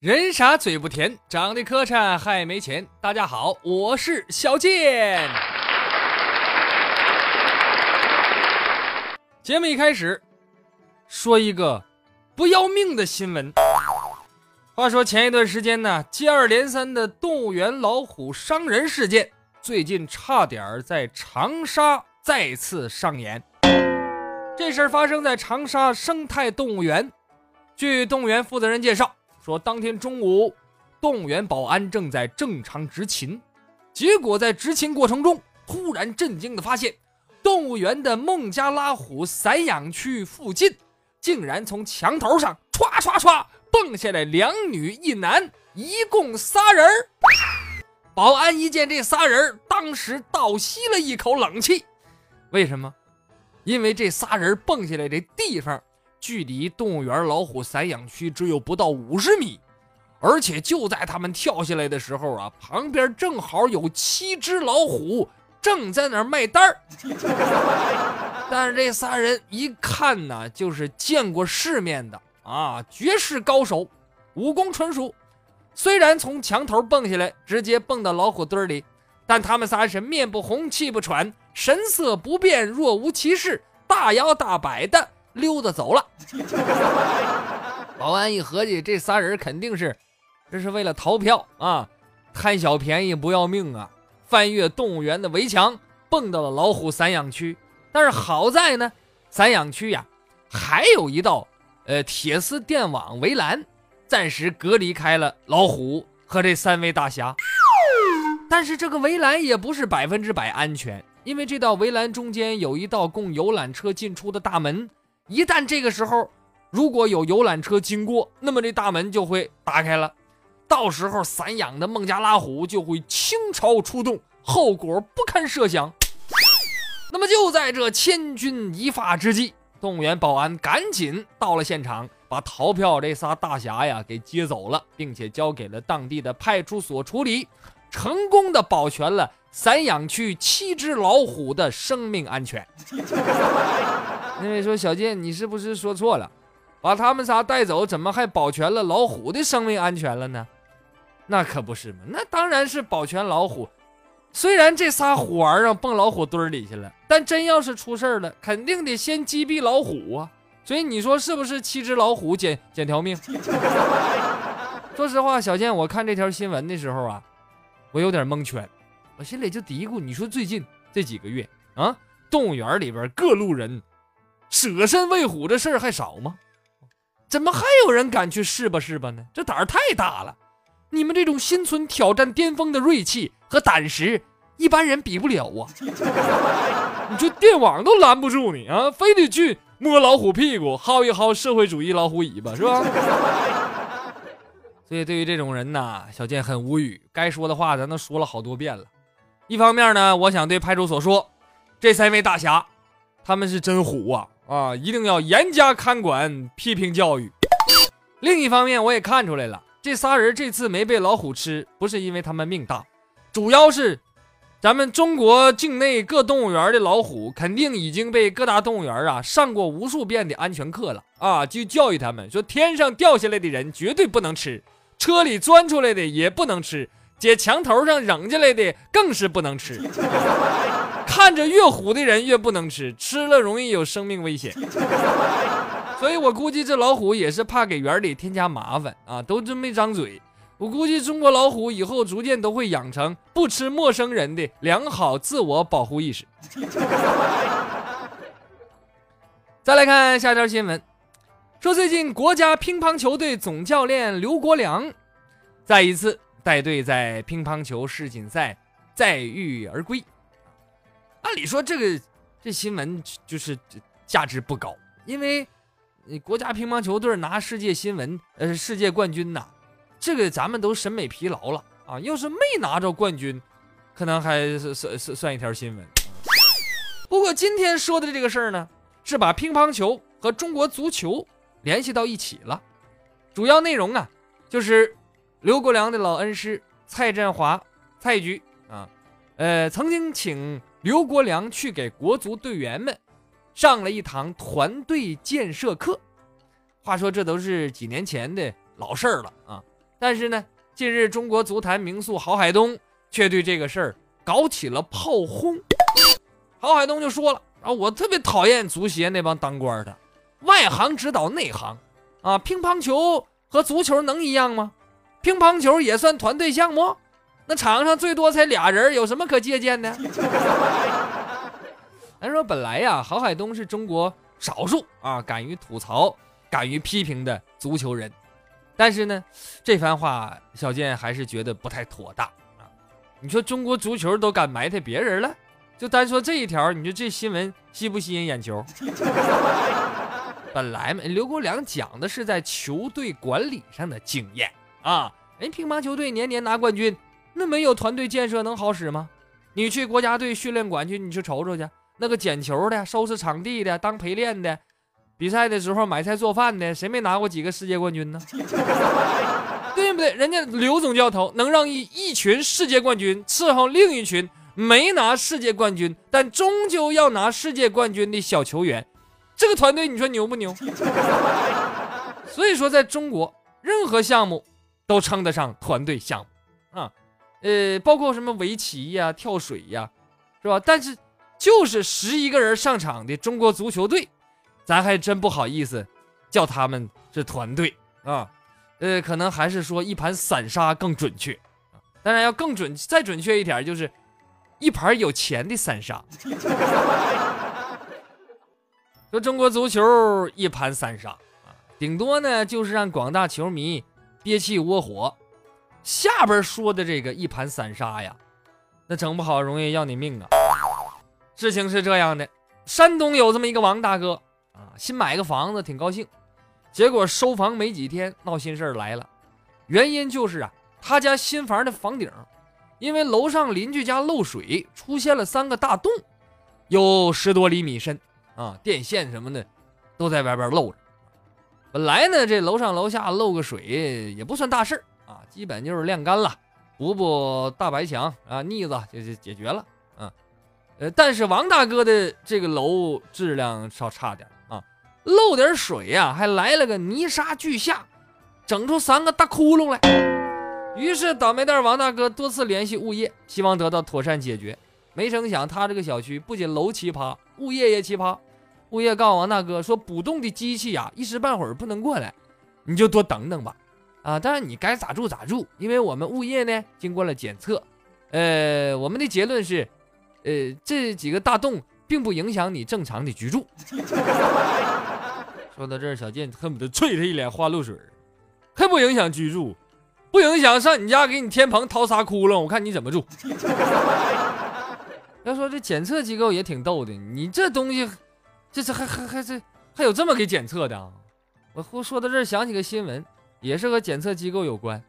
人傻嘴不甜，长得磕碜还没钱。大家好，我是小健。节目一开始，说一个不要命的新闻。话说前一段时间呢，接二连三的动物园老虎伤人事件，最近差点在长沙再次上演。这事儿发生在长沙生态动物园。据动物园负责人介绍。说当天中午，动物园保安正在正常执勤，结果在执勤过程中，突然震惊的发现，动物园的孟加拉虎散养区附近，竟然从墙头上唰唰唰蹦下来两女一男，一共仨人儿保安一见这仨人，当时倒吸了一口冷气。为什么？因为这仨人蹦下来的地方。距离动物园老虎散养区只有不到五十米，而且就在他们跳下来的时候啊，旁边正好有七只老虎正在那儿卖单儿。但是这仨人一看呢，就是见过世面的啊，绝世高手，武功纯熟。虽然从墙头蹦下来，直接蹦到老虎堆里，但他们仨是面不红气不喘，神色不变，若无其事，大摇大摆的。溜达走了，保安一合计，这仨人肯定是，这是为了逃票啊，贪小便宜不要命啊，翻越动物园的围墙，蹦到了老虎散养区。但是好在呢，散养区呀，还有一道呃铁丝电网围栏，暂时隔离开了老虎和这三位大侠。但是这个围栏也不是百分之百安全，因为这道围栏中间有一道供游览车进出的大门。一旦这个时候如果有游览车经过，那么这大门就会打开了，到时候散养的孟加拉虎就会倾巢出动，后果不堪设想。那么就在这千钧一发之际，动物园保安赶紧到了现场，把逃票这仨大侠呀给接走了，并且交给了当地的派出所处理，成功的保全了散养区七只老虎的生命安全。那位说：“小健，你是不是说错了？把他们仨带走，怎么还保全了老虎的生命安全了呢？那可不是嘛！那当然是保全老虎。虽然这仨虎儿啊蹦老虎堆里去了，但真要是出事儿了，肯定得先击毙老虎啊！所以你说是不是？七只老虎捡捡条命。说实话，小健，我看这条新闻的时候啊，我有点蒙圈，我心里就嘀咕：你说最近这几个月啊，动物园里边各路人。”舍身喂虎的事儿还少吗？怎么还有人敢去试吧试吧呢？这胆儿太大了！你们这种心存挑战巅峰的锐气和胆识，一般人比不了啊！你这电网都拦不住你啊，非得去摸老虎屁股，薅一薅社会主义老虎尾巴，是吧？所以对于这种人呐，小健很无语。该说的话咱都说了好多遍了。一方面呢，我想对派出所说，这三位大侠，他们是真虎啊！啊，一定要严加看管、批评教育。另一方面，我也看出来了，这仨人这次没被老虎吃，不是因为他们命大，主要是咱们中国境内各动物园的老虎肯定已经被各大动物园啊上过无数遍的安全课了啊，就教育他们说，天上掉下来的人绝对不能吃，车里钻出来的也不能吃，姐墙头上扔下来的更是不能吃。看着越虎的人越不能吃，吃了容易有生命危险。所以我估计这老虎也是怕给园里添加麻烦啊，都真没张嘴。我估计中国老虎以后逐渐都会养成不吃陌生人的良好自我保护意识。再来看下条新闻，说最近国家乒乓球队总教练刘国梁再一次带队在乒乓球世锦赛载誉而归。按理说这个这新闻就是价值不高，因为国家乒乓球队拿世界新闻，呃，世界冠军呐，这个咱们都审美疲劳了啊。要是没拿着冠军，可能还算算算一条新闻。不过今天说的这个事儿呢，是把乒乓球和中国足球联系到一起了。主要内容啊，就是刘国梁的老恩师蔡振华蔡局啊，呃，曾经请刘国梁去给国足队员们上了一堂团队建设课。话说这都是几年前的老事儿了啊，但是呢，近日中国足坛名宿郝海东却对这个事儿搞起了炮轰。郝海东就说了啊，我特别讨厌足协那帮当官的，外行指导内行，啊，乒乓球和足球能一样吗？乒乓球也算团队项目，那场上最多才俩人，有什么可借鉴的？咱说本来呀，郝海东是中国少数啊敢于吐槽、敢于批评的足球人，但是呢，这番话小健还是觉得不太妥当啊。你说中国足球都敢埋汰别人了？就单说这一条，你说这新闻吸不吸引眼球？本来嘛，刘国梁讲的是在球队管理上的经验啊。人乒乓球队年年拿冠军，那没有团队建设能好使吗？你去国家队训练馆去，你去瞅瞅去，那个捡球的、收拾场地的、当陪练的、比赛的时候买菜做饭的，谁没拿过几个世界冠军呢？对不对？人家刘总教头能让一一群世界冠军伺候另一群。没拿世界冠军，但终究要拿世界冠军的小球员，这个团队你说牛不牛？所以说，在中国，任何项目都称得上团队项目啊，呃，包括什么围棋呀、跳水呀，是吧？但是就是十一个人上场的中国足球队，咱还真不好意思叫他们是团队啊，呃，可能还是说一盘散沙更准确当然要更准，再准确一点就是。一盘有钱的散沙，说中国足球一盘散沙啊，顶多呢就是让广大球迷憋气窝火。下边说的这个一盘散沙呀，那整不好容易要你命啊。事情是这样的，山东有这么一个王大哥啊，新买个房子挺高兴，结果收房没几天闹心事儿来了，原因就是啊，他家新房的房顶。因为楼上邻居家漏水，出现了三个大洞，有十多厘米深啊，电线什么的都在外边漏着。本来呢，这楼上楼下漏个水也不算大事儿，基本就是晾干了，补补大白墙啊，腻子就就解决了啊。呃，但是王大哥的这个楼质量稍差点啊，漏点水呀，还来了个泥沙俱下，整出三个大窟窿来。于是，倒霉蛋王大哥多次联系物业，希望得到妥善解决。没成想，他这个小区不仅楼奇葩，物业也奇葩。物业告诉王大哥说：“补洞的机器呀，一时半会儿不能过来，你就多等等吧。”啊，当然你该咋住咋住，因为我们物业呢经过了检测，呃，我们的结论是，呃，这几个大洞并不影响你正常的居住。说到这儿，小健恨不得啐他一脸花露水，还不影响居住。不影响上你家给你天棚掏仨窟窿，我看你怎么住。要说这检测机构也挺逗的，你这东西，这这还还还这还有这么给检测的啊？我说到这儿想起个新闻，也是和检测机构有关，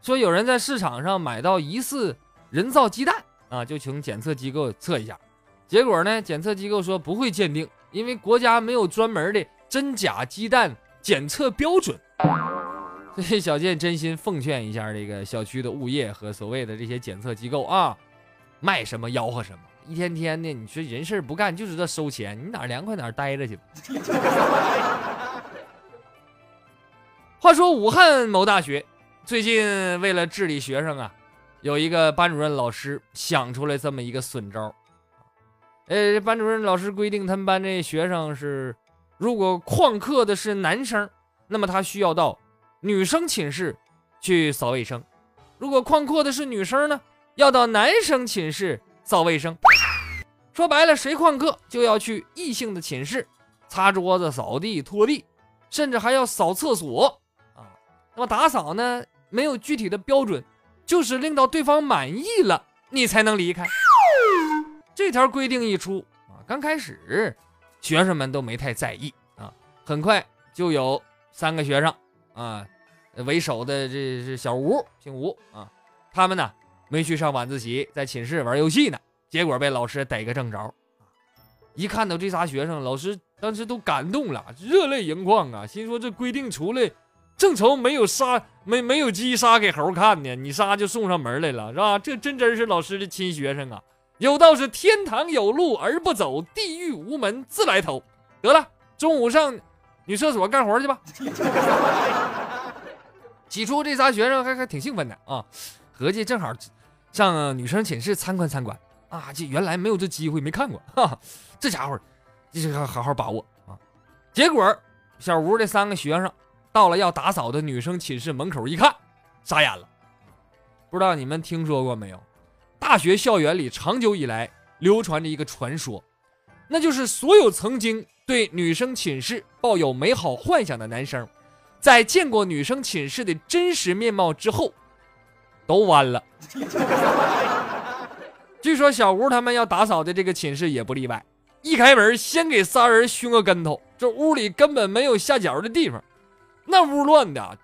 说有人在市场上买到疑似人造鸡蛋啊，就请检测机构测一下，结果呢，检测机构说不会鉴定，因为国家没有专门的真假鸡蛋检测标准。所以小健真心奉劝一下这个小区的物业和所谓的这些检测机构啊，卖什么吆喝什么，一天天的，你说人事不干就知道收钱，你哪凉快哪待着去吧。话说武汉某大学最近为了治理学生啊，有一个班主任老师想出来这么一个损招。呃，班主任老师规定他们班这学生是，如果旷课的是男生，那么他需要到。女生寝室去扫卫生，如果旷课的是女生呢，要到男生寝室扫卫生。说白了，谁旷课就要去异性的寝室擦桌子、扫地、拖地，甚至还要扫厕所。那么打扫呢，没有具体的标准，就是令到对方满意了，你才能离开。这条规定一出啊，刚开始学生们都没太在意啊，很快。就有三个学生啊，为首的这是小吴，姓吴啊，他们呢没去上晚自习，在寝室玩游戏呢，结果被老师逮个正着。一看到这仨学生，老师当时都感动了，热泪盈眶啊，心说这规定出来，正愁没有杀没没有鸡杀给猴看呢，你仨就送上门来了，是吧？这真真是老师的亲学生啊！有道是天堂有路而不走，地狱无门自来投。得了，中午上女厕所干活去吧。起初这仨学生还还挺兴奋的啊，合计正好上女生寝室参观参观啊，这原来没有这机会，没看过哈。这家伙，这好好好把握啊！结果小吴这三个学生到了要打扫的女生寝室门口一看，傻眼了。不知道你们听说过没有？大学校园里长久以来流传着一个传说，那就是所有曾经对女生寝室抱有美好幻想的男生，在见过女生寝室的真实面貌之后，都弯了。据说小吴他们要打扫的这个寝室也不例外。一开门，先给仨人熏个跟头，这屋里根本没有下脚的地方，那屋乱的，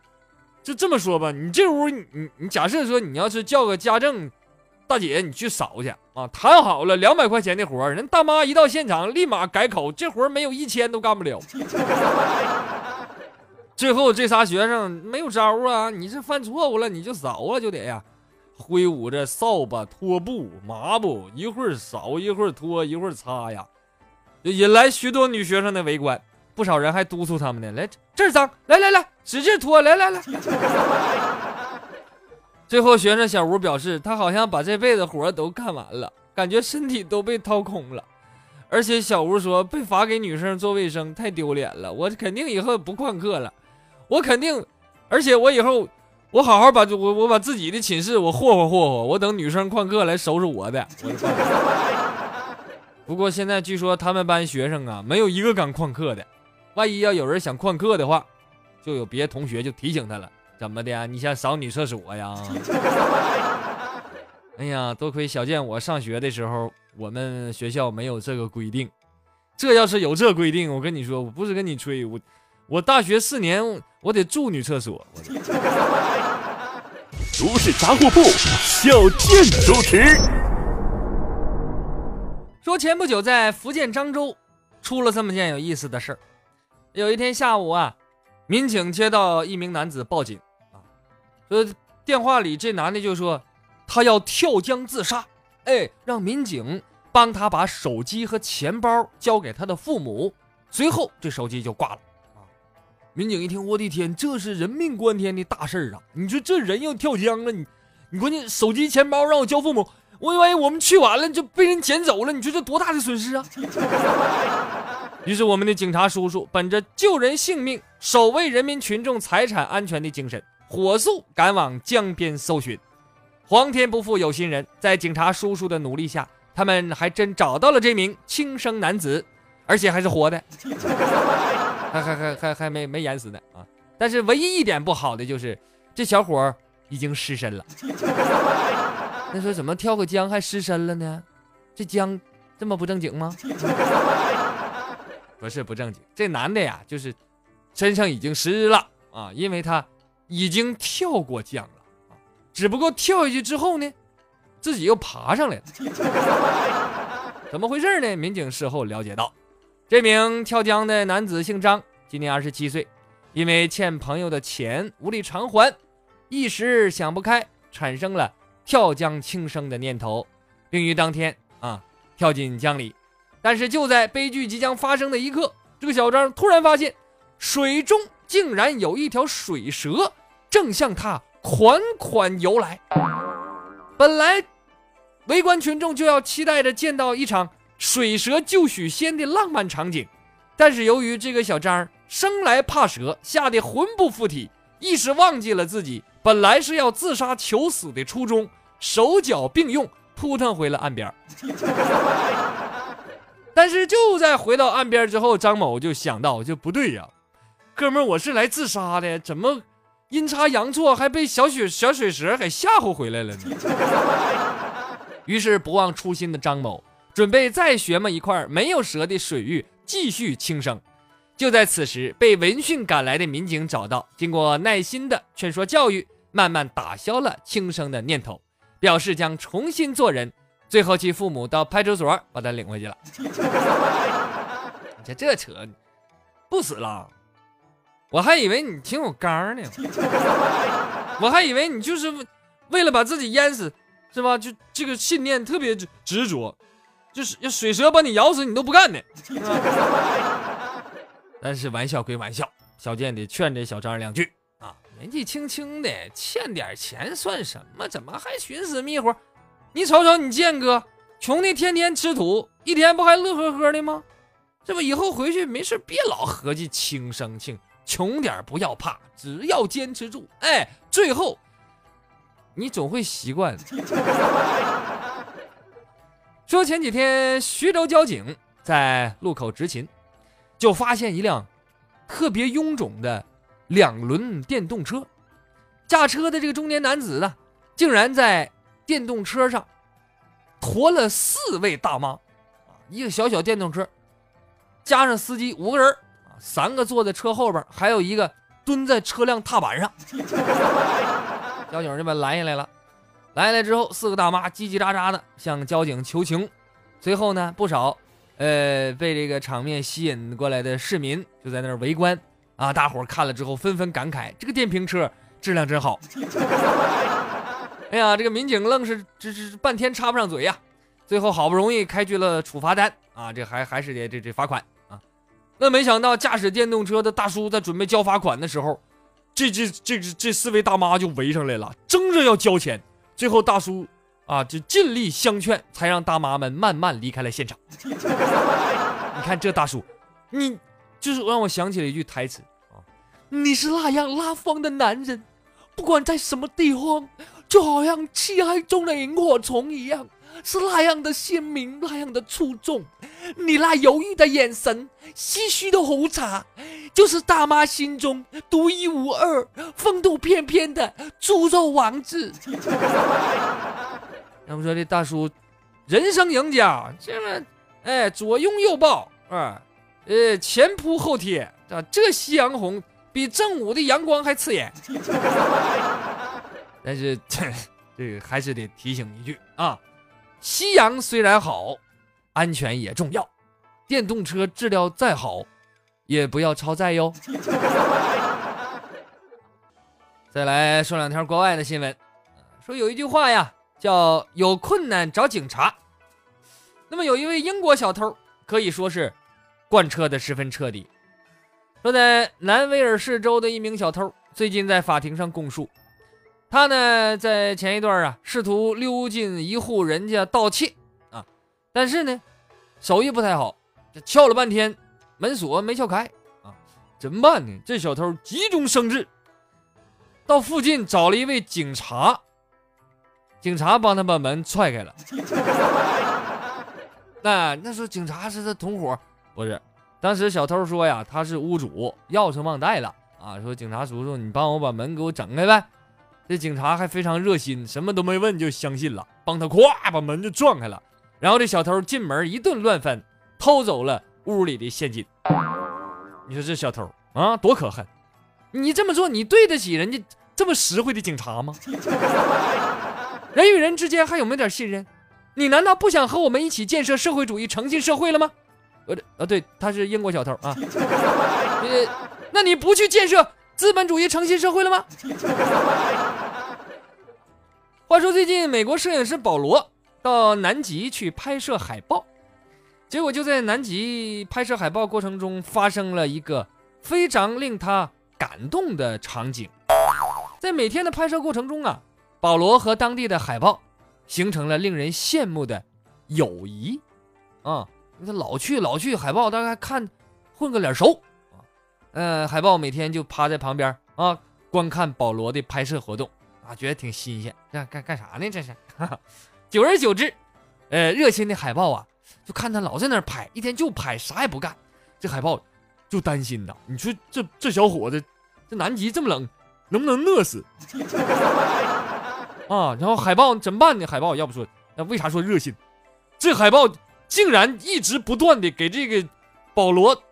就这么说吧，你这屋，你你假设说你要是叫个家政大姐，你去扫去啊，谈好了两百块钱的活人大妈一到现场立马改口，这活没有一千都干不了。最后这仨学生没有招啊，你这犯错误了，你就扫啊，就得呀。挥舞着扫把、拖布、抹布，一会儿扫，一会儿拖，一会儿擦呀。就引来许多女学生的围观，不少人还督促他们呢：“来，这儿脏，来来来，使劲拖，来来来。” 最后，学生小吴表示，他好像把这辈子活都干完了，感觉身体都被掏空了。而且小吴说，被罚给女生做卫生太丢脸了，我肯定以后不旷课了，我肯定，而且我以后我好好把我我把自己的寝室我霍霍霍霍，我等女生旷课来收拾我的。不过现在据说他们班学生啊，没有一个敢旷课的。万一要有人想旷课的话，就有别的同学就提醒他了：怎么的？你想扫女厕所呀？哎呀，多亏小健我上学的时候，我们学校没有这个规定。这要是有这规定，我跟你说，我不是跟你吹，我我大学四年我得住女厕所。都市杂货铺，小健主持。说前不久在福建漳州出了这么件有意思的事儿。有一天下午啊，民警接到一名男子报警啊，说电话里这男的就说他要跳江自杀，哎，让民警帮他把手机和钱包交给他的父母。随后这手机就挂了啊。民警一听，我的天，这是人命关天的大事儿啊！你说这人要跳江了，你你关键手机钱包让我交父母。我万一我们去晚了就被人捡走了，你说这多大的损失啊！于是我们的警察叔叔本着救人性命、守卫人民群众财产安全的精神，火速赶往江边搜寻。皇天不负有心人，在警察叔叔的努力下，他们还真找到了这名轻生男子，而且还是活的，还还还还还没没淹死呢啊！但是唯一一点不好的就是，这小伙已经失身了。那说怎么跳个江还失身了呢？这江这么不正经吗？不是不正经，这男的呀，就是身上已经湿了啊，因为他已经跳过江了啊，只不过跳下去之后呢，自己又爬上来了。怎么回事呢？民警事后了解到，这名跳江的男子姓张，今年二十七岁，因为欠朋友的钱无力偿还，一时想不开，产生了。跳江轻生的念头，并于当天啊跳进江里，但是就在悲剧即将发生的一刻，这个小张突然发现水中竟然有一条水蛇正向他款款游来。本来围观群众就要期待着见到一场水蛇救许仙的浪漫场景，但是由于这个小张生来怕蛇，吓得魂不附体，一时忘记了自己本来是要自杀求死的初衷。手脚并用，扑腾回了岸边。但是就在回到岸边之后，张某就想到，就不对呀，哥们儿，我是来自杀的，怎么阴差阳错还被小雪小水蛇给吓唬回来了呢？于是不忘初心的张某准备再学么一块没有蛇的水域，继续轻生。就在此时，被闻讯赶来的民警找到，经过耐心的劝说教育，慢慢打消了轻生的念头，表示将重新做人。最后，其父母到派出所把他领回去了。你这这扯，不死了？我还以为你挺有刚呢，我还以为你就是为了把自己淹死，是吧？就这个信念特别执执着，就是要水蛇把你咬死你都不干呢。但是玩笑归玩笑，小健得劝这小张两句啊，年纪轻轻的欠点钱算什么？怎么还寻死觅活？你瞅瞅你健哥，穷的天天吃土，一天不还乐呵呵的吗？这不以后回去没事别老合计轻生庆，穷点不要怕，只要坚持住，哎，最后你总会习惯。说前几天徐州交警在路口执勤。就发现一辆特别臃肿的两轮电动车，驾车的这个中年男子呢，竟然在电动车上驮了四位大妈，啊，一个小小电动车，加上司机五个人，啊，三个坐在车后边，还有一个蹲在车辆踏板上。交警就把拦下来了，拦下来之后，四个大妈叽叽喳喳的向交警求情，随后呢，不少。呃，被这个场面吸引过来的市民就在那儿围观啊！大伙看了之后纷纷感慨：“这个电瓶车质量真好。”哎呀，这个民警愣是这这半天插不上嘴呀！最后好不容易开具了处罚单啊，这还还是得这这罚款啊！那没想到驾驶电动车的大叔在准备交罚款的时候，这这这这四位大妈就围上来了，争着要交钱。最后大叔。啊，就尽力相劝，才让大妈们慢慢离开了现场。你看这大叔，你就是让我想起了一句台词啊，你是那样拉风的男人，不管在什么地方，就好像漆黑中的萤火虫一样，是那样的鲜明，那样的出众。你那犹豫的眼神，唏嘘的红茶，就是大妈心中独一无二、风度翩翩的猪肉王子。要不说这大叔，人生赢家，这么，哎，左拥右抱啊，呃，前扑后贴啊，这夕阳红比正午的阳光还刺眼。但是这这个还是得提醒一句啊，夕阳虽然好，安全也重要。电动车质量再好，也不要超载哟。再来说两条国外的新闻，说有一句话呀。叫有困难找警察。那么有一位英国小偷，可以说是贯彻的十分彻底。说在南威尔士州的一名小偷，最近在法庭上供述，他呢在前一段啊试图溜进一户人家盗窃啊，但是呢手艺不太好，这撬了半天门锁没撬开啊，怎么办呢？这小偷急中生智，到附近找了一位警察。警察帮他把门踹开了。那那时候警察是他同伙，不是？当时小偷说呀，他是屋主，钥匙忘带了啊。说警察叔叔，你帮我把门给我整开呗。这警察还非常热心，什么都没问就相信了，帮他咵把门就撞开了。然后这小偷进门一顿乱翻，偷走了屋里的现金。你说这小偷啊，多可恨！你这么做，你对得起人家这么实惠的警察吗？人与人之间还有没有点信任？你难道不想和我们一起建设社会主义诚信社会了吗？呃呃，对，他是英国小偷啊。呃，那你不去建设资本主义诚信社会了吗？话说最近美国摄影师保罗到南极去拍摄海豹，结果就在南极拍摄海豹过程中发生了一个非常令他感动的场景，在每天的拍摄过程中啊。保罗和当地的海豹形成了令人羡慕的友谊，啊，他老去老去，海豹大概看混个脸熟，啊，呃，海豹每天就趴在旁边啊，观看保罗的拍摄活动，啊，觉得挺新鲜，这干干啥呢？这是，久而久之，呃，热心的海豹啊，就看他老在那儿拍，一天就拍，啥也不干，这海豹就担心呐，你说这这小伙子，这南极这么冷，能不能饿死？啊，然后海豹怎么办呢？海豹要不说，那为啥说热心？这海豹竟然一直不断的给这个保罗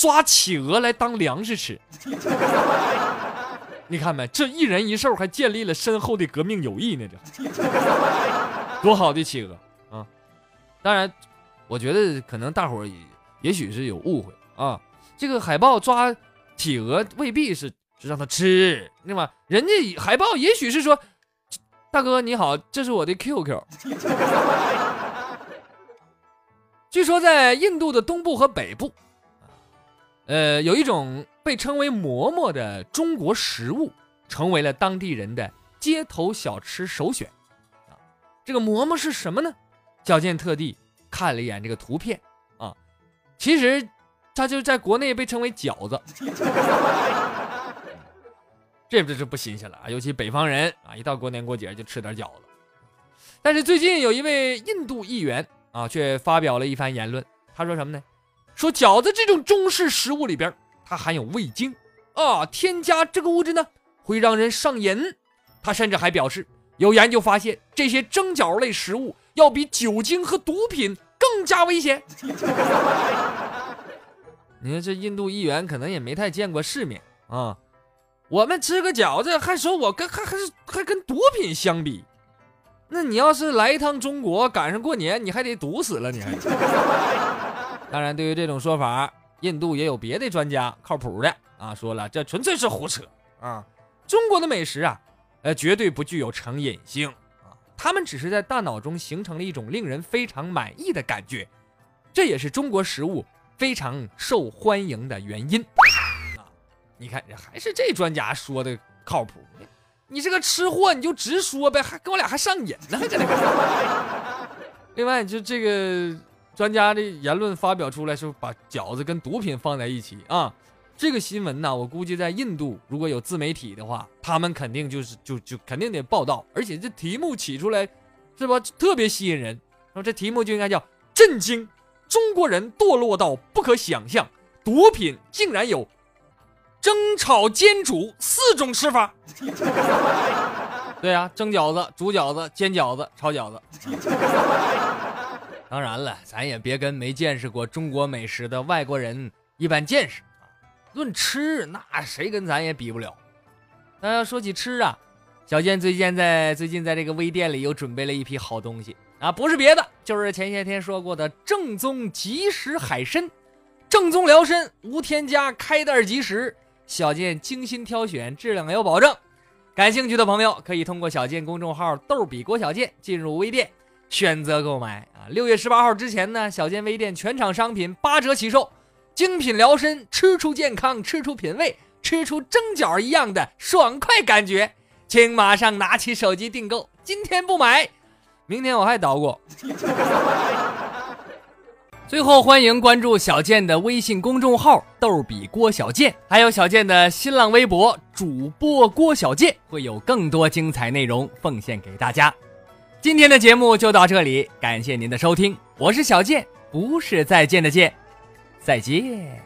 抓企鹅来当粮食吃。你看没？这一人一兽还建立了深厚的革命友谊呢，这多好的企鹅啊！当然，我觉得可能大伙儿也也许是有误会啊。这个海豹抓企鹅未必是是让它吃，对吧？人家海豹也许是说：“大哥你好，这是我的 QQ。”据说在印度的东部和北部，呃，有一种被称为馍馍的中国食物，成为了当地人的街头小吃首选。啊，这个馍馍是什么呢？小健特地看了一眼这个图片啊，其实它就在国内被称为饺子。这不是不新鲜了啊，尤其北方人啊，一到过年过节就吃点饺子。但是最近有一位印度议员。啊，却发表了一番言论。他说什么呢？说饺子这种中式食物里边，它含有味精啊，添加这个物质呢，会让人上瘾。他甚至还表示，有研究发现，这些蒸饺类食物要比酒精和毒品更加危险。你看这印度议员可能也没太见过世面啊。我们吃个饺子，还说我跟还还是还跟毒品相比。那你要是来一趟中国，赶上过年，你还得毒死了，你还。当然，对于这种说法，印度也有别的专家靠谱的啊，说了这纯粹是胡扯啊！中国的美食啊，呃，绝对不具有成瘾性啊，他们只是在大脑中形成了一种令人非常满意的感觉，这也是中国食物非常受欢迎的原因啊！你看，这还是这专家说的靠谱。你是个吃货，你就直说呗，还跟我俩还上瘾呢，还搁那。另外，就这个专家的言论发表出来，是把饺子跟毒品放在一起啊。这个新闻呢，我估计在印度如果有自媒体的话，他们肯定就是就就肯定得报道，而且这题目起出来是吧，特别吸引人。然后这题目就应该叫“震惊：中国人堕落到不可想象，毒品竟然有”。蒸、炒、煎、煮四种吃法。对呀，蒸饺子、煮饺子、煎饺子、炒饺子。当然了，咱也别跟没见识过中国美食的外国人一般见识啊。论吃，那谁跟咱也比不了。那要说起吃啊，小健最近在最近在这个微店里又准备了一批好东西啊，不是别的，就是前些天说过的正宗即食海参，正宗辽参，无添加，开袋即食。小健精心挑选，质量有保证。感兴趣的朋友可以通过小健公众号“逗比郭小健”进入微店选择购买啊。六月十八号之前呢，小健微店全场商品八折起售，精品辽参，吃出健康，吃出品味，吃出蒸饺一样的爽快感觉。请马上拿起手机订购，今天不买，明天我还捣鼓。最后，欢迎关注小健的微信公众号“逗比郭小健”，还有小健的新浪微博主播郭小健，会有更多精彩内容奉献给大家。今天的节目就到这里，感谢您的收听，我是小健，不是再见的见，再见。